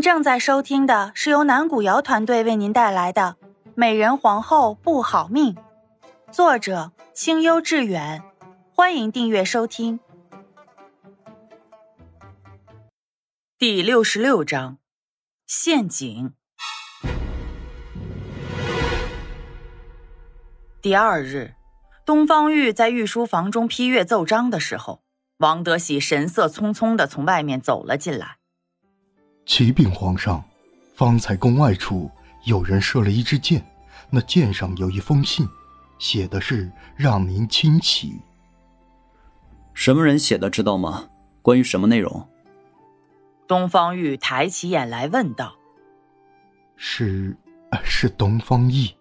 正在收听的是由南古瑶团队为您带来的《美人皇后不好命》，作者清幽致远，欢迎订阅收听。第六十六章，陷阱。第二日，东方玉在御书房中批阅奏章的时候，王德喜神色匆匆的从外面走了进来。启禀皇上，方才宫外处有人射了一支箭，那箭上有一封信，写的是让您亲启。什么人写的，知道吗？关于什么内容？东方玉抬起眼来问道。是，是东方奕。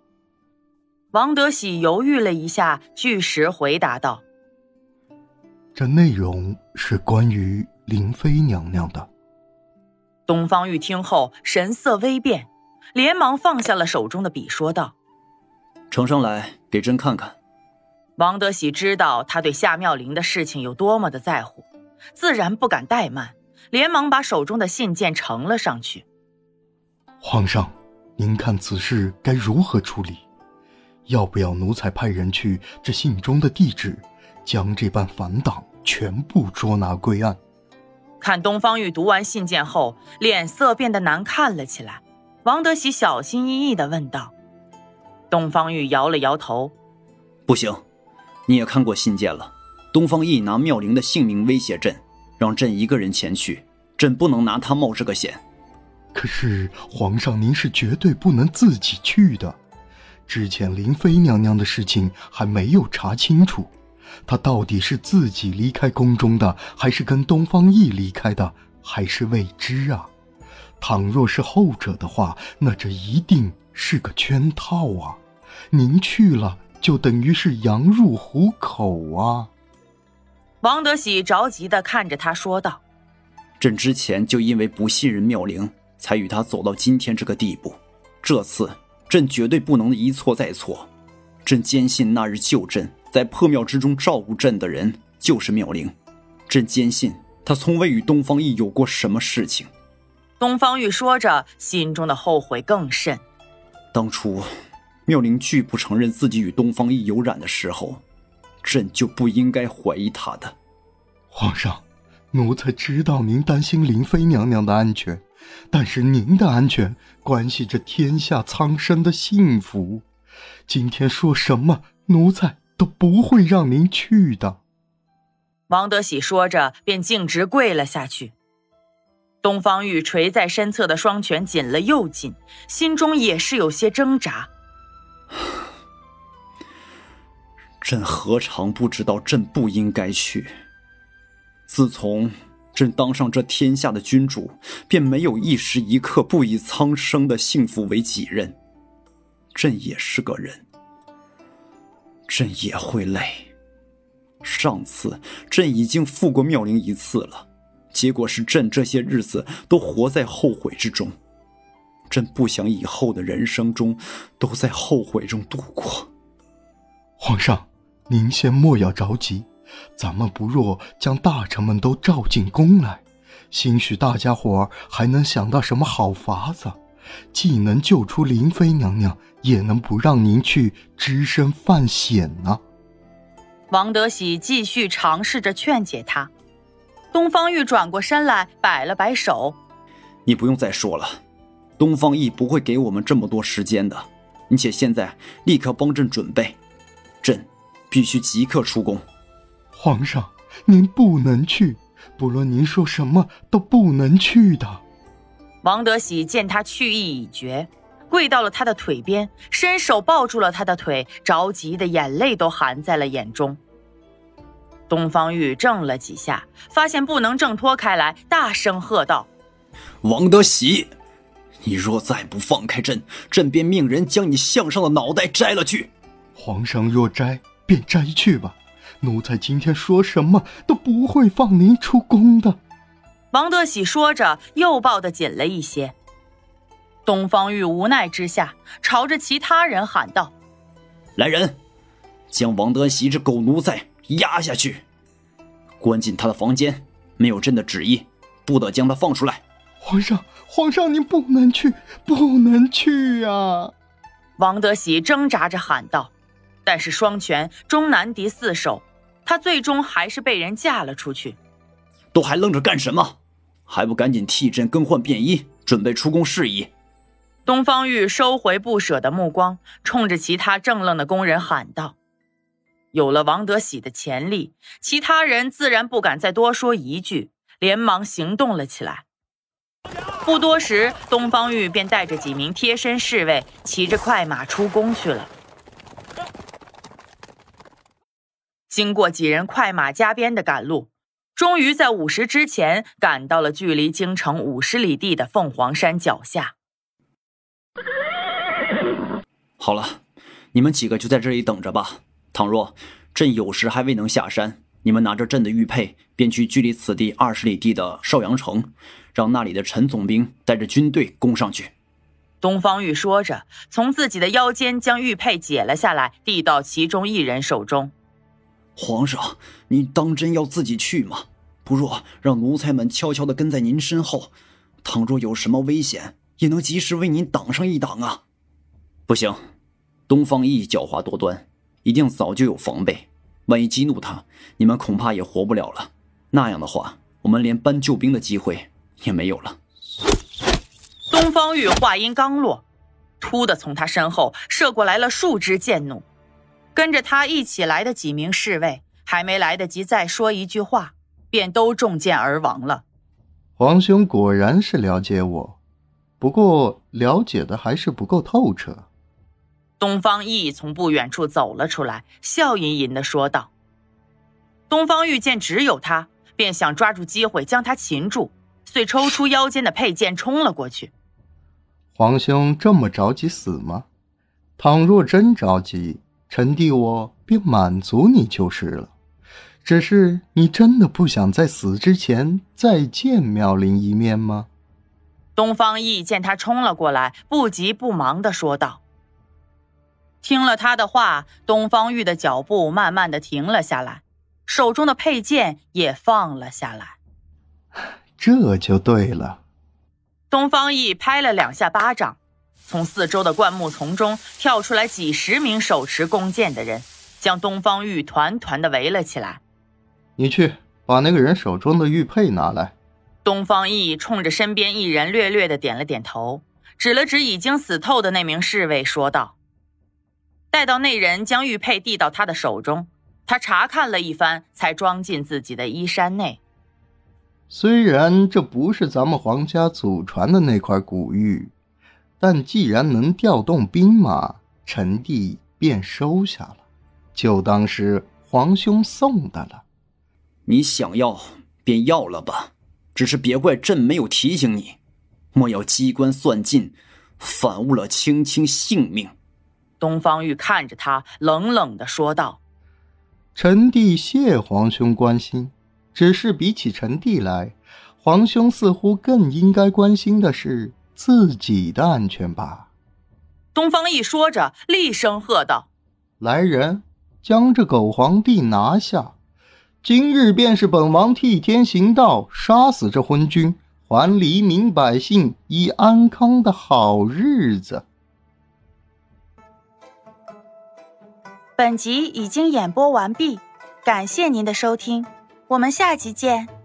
王德喜犹豫了一下，据实回答道：“这内容是关于林妃娘娘的。”东方玉听后神色微变，连忙放下了手中的笔，说道：“呈上来给朕看看。”王德喜知道他对夏妙玲的事情有多么的在乎，自然不敢怠慢，连忙把手中的信件呈了上去。皇上，您看此事该如何处理？要不要奴才派人去这信中的地址，将这般反党全部捉拿归案？看东方玉读完信件后，脸色变得难看了起来。王德喜小心翼翼地问道：“东方玉摇了摇头，不行，你也看过信件了。东方奕拿妙龄的性命威胁朕，让朕一个人前去，朕不能拿他冒这个险。可是皇上，您是绝对不能自己去的。之前林妃娘娘的事情还没有查清楚。”他到底是自己离开宫中的，还是跟东方奕离开的，还是未知啊？倘若是后者的话，那这一定是个圈套啊！您去了，就等于是羊入虎口啊！王德喜着急的看着他说道：“朕之前就因为不信任妙龄，才与他走到今天这个地步。这次，朕绝对不能一错再错。朕坚信那日救朕。”在破庙之中照顾朕的人就是妙龄，朕坚信他从未与东方奕有过什么事情。东方玉说着，心中的后悔更甚。当初妙龄拒不承认自己与东方奕有染的时候，朕就不应该怀疑他的。皇上，奴才知道您担心林妃娘娘的安全，但是您的安全关系着天下苍生的幸福。今天说什么，奴才。都不会让您去的。王德喜说着，便径直跪了下去。东方玉垂在身侧的双拳紧了又紧，心中也是有些挣扎。朕何尝不知道朕不应该去？自从朕当上这天下的君主，便没有一时一刻不以苍生的幸福为己任。朕也是个人。朕也会累。上次朕已经负过妙龄一次了，结果是朕这些日子都活在后悔之中。朕不想以后的人生中都在后悔中度过。皇上，您先莫要着急，咱们不若将大臣们都召进宫来，兴许大家伙还能想到什么好法子。既能救出林妃娘娘，也能不让您去只身犯险呢。王德喜继续尝试着劝解他。东方玉转过身来，摆了摆手：“你不用再说了，东方奕不会给我们这么多时间的。你且现在立刻帮朕准备，朕必须即刻出宫。”皇上，您不能去，不论您说什么都不能去的。王德喜见他去意已决，跪到了他的腿边，伸手抱住了他的腿，着急的眼泪都含在了眼中。东方玉怔了几下，发现不能挣脱开来，大声喝道：“王德喜，你若再不放开朕，朕便命人将你项上的脑袋摘了去。皇上若摘，便摘去吧，奴才今天说什么都不会放您出宫的。”王德喜说着，又抱得紧了一些。东方玉无奈之下，朝着其他人喊道：“来人，将王德喜这狗奴才押下去，关进他的房间。没有朕的旨意，不得将他放出来。”皇上，皇上，您不能去，不能去呀！王德喜挣扎着喊道，但是双拳终难敌四手，他最终还是被人架了出去。都还愣着干什么？还不赶紧替朕更换便衣，准备出宫事宜！东方玉收回不舍的目光，冲着其他正愣的工人喊道：“有了王德喜的潜力，其他人自然不敢再多说一句，连忙行动了起来。不多时，东方玉便带着几名贴身侍卫，骑着快马出宫去了。经过几人快马加鞭的赶路。”终于在午时之前赶到了距离京城五十里地的凤凰山脚下。好了，你们几个就在这里等着吧。倘若朕有时还未能下山，你们拿着朕的玉佩，便去距离此地二十里地的邵阳城，让那里的陈总兵带着军队攻上去。东方玉说着，从自己的腰间将玉佩解了下来，递到其中一人手中。皇上，你当真要自己去吗？不若让奴才们悄悄地跟在您身后，倘若有什么危险，也能及时为您挡上一挡啊！不行，东方奕狡猾多端，一定早就有防备。万一激怒他，你们恐怕也活不了了。那样的话，我们连搬救兵的机会也没有了。东方玉话音刚落，突的从他身后射过来了数支箭弩。跟着他一起来的几名侍卫，还没来得及再说一句话，便都中箭而亡了。皇兄果然是了解我，不过了解的还是不够透彻。东方奕从不远处走了出来，笑吟吟的说道：“东方玉见只有他，便想抓住机会将他擒住，遂抽出腰间的佩剑冲了过去。皇兄这么着急死吗？倘若真着急。”臣弟，我便满足你就是了。只是你真的不想在死之前再见妙龄一面吗？东方奕见他冲了过来，不急不忙的说道。听了他的话，东方玉的脚步慢慢的停了下来，手中的佩剑也放了下来。这就对了。东方奕拍了两下巴掌。从四周的灌木丛中跳出来几十名手持弓箭的人，将东方玉团团的围了起来。你去把那个人手中的玉佩拿来。东方奕冲着身边一人略略的点了点头，指了指已经死透的那名侍卫，说道：“待到那人将玉佩递到他的手中，他查看了一番，才装进自己的衣衫内。虽然这不是咱们皇家祖传的那块古玉。”但既然能调动兵马，臣弟便收下了，就当是皇兄送的了。你想要便要了吧，只是别怪朕没有提醒你，莫要机关算尽，反误了青青性命。东方玉看着他，冷冷的说道：“臣弟谢皇兄关心，只是比起臣弟来，皇兄似乎更应该关心的是。”自己的安全吧。东方奕说着，厉声喝道：“来人，将这狗皇帝拿下！今日便是本王替天行道，杀死这昏君，还黎民百姓以安康的好日子。”本集已经演播完毕，感谢您的收听，我们下集见。